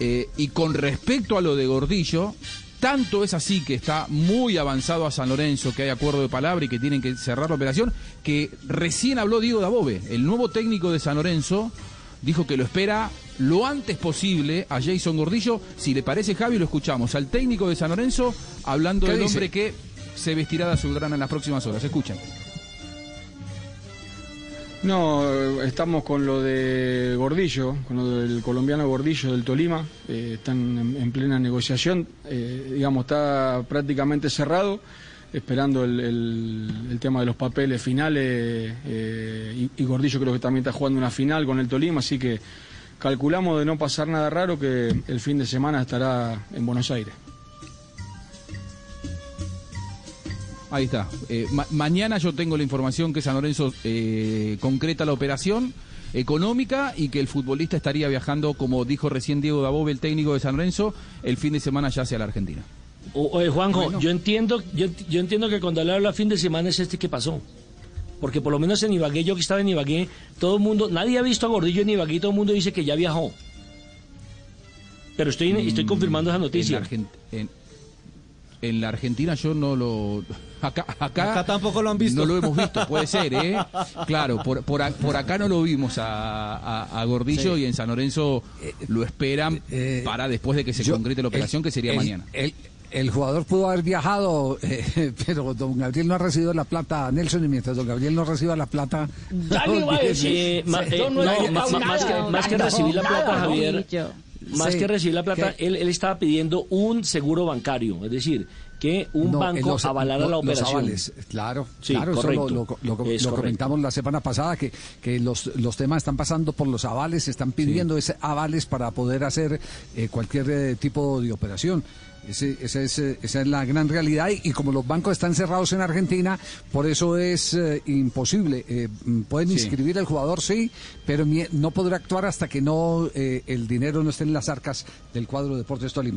Eh, y con respecto a lo de Gordillo, tanto es así que está muy avanzado a San Lorenzo, que hay acuerdo de palabra y que tienen que cerrar la operación, que recién habló Diego Dabove, el nuevo técnico de San Lorenzo, dijo que lo espera lo antes posible a Jason Gordillo. Si le parece, Javi, lo escuchamos al técnico de San Lorenzo hablando del hombre que se vestirá de azulgrana en las próximas horas. Escuchen. No, estamos con lo de Gordillo, con lo del colombiano Gordillo del Tolima. Eh, están en, plena negociación. Eh, digamos, está prácticamente cerrado, esperando el, tema de los papeles finales. Eh, y, Gordillo creo que también está jugando una final con el Tolima, así que calculamos de no pasar nada raro que el fin de semana estará en Buenos Aires. Ahí está. Eh, mañana yo tengo la información que San Lorenzo eh, concreta la operación económica y que el futbolista estaría viajando, como dijo recién Diego Dabove, el técnico de San Lorenzo, el fin de semana ya hacia la Argentina. oye, Juanjo, yo entiendo, yo, entiendo que cuando le habla fin de semana es este que pasó. Porque por lo menos en Ibagué, yo que estaba en Ibagué, todo el mundo, nadie ha visto a Gordillo en Ibagué, todo el mundo dice que ya viajó. Pero estoy, estoy confirmando esa noticia. En, en la Argentina yo no lo... Acá, acá, tampoco lo han visto. No lo hemos visto, puede ser, ¿eh? Claro, por, por, acá no lo vimos a, Gordillo y en San Lorenzo eh, lo esperan eh, para después de que se concrete la operación, que sería mañana. El, jugador pudo haber viajado, pero don Gabriel no ha recibido la plata, Nelson, y mientras don Gabriel no reciba la plata... más, que, recibir la plata, Javier... Más que recibir la plata, él, él, estaba pidiendo un seguro bancario, es decir, que un banco avalara la operación. claro, claro, eso lo, comentamos la semana pasada, que, que los, los temas están pasando por los avales, están pidiendo ese avales para poder hacer eh, cualquier eh, tipo de operación. Ese, esa, es, esa es la gran realidad y, como los bancos están cerrados en Argentina, por eso es eh, imposible. Eh, mm, pueden inscribir al jugador, sí, pero no podrá actuar hasta que no el dinero no esté en las arcas del cuadro de Deportes Tolima.